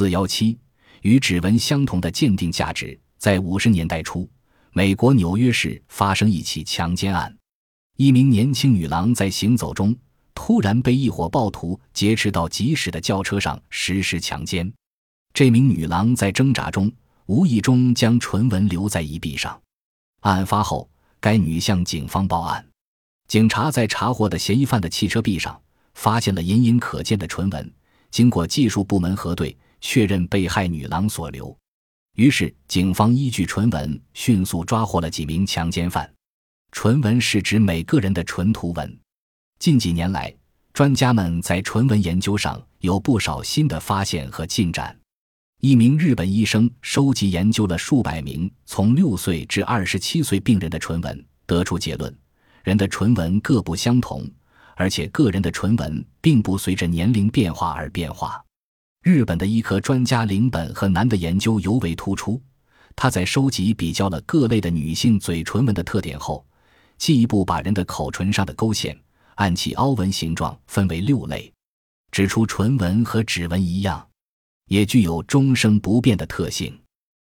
四幺七与指纹相同的鉴定价值。在五十年代初，美国纽约市发生一起强奸案，一名年轻女郎在行走中突然被一伙暴徒劫持到疾驶的轿车上实施强奸。这名女郎在挣扎中无意中将唇纹留在一臂上。案发后，该女向警方报案，警察在查获的嫌疑犯的汽车壁上发现了隐隐可见的唇纹。经过技术部门核对，确认被害女郎所留。于是，警方依据唇纹迅速抓获了几名强奸犯。唇纹是指每个人的唇涂纹。近几年来，专家们在唇纹研究上有不少新的发现和进展。一名日本医生收集研究了数百名从六岁至二十七岁病人的唇纹，得出结论：人的唇纹各不相同，而且个人的唇纹并不随着年龄变化而变化。日本的医科专家林本和男的研究尤为突出。他在收集比较了各类的女性嘴唇纹的特点后，进一步把人的口唇上的勾线按其凹纹形状分为六类，指出唇纹和指纹一样，也具有终生不变的特性。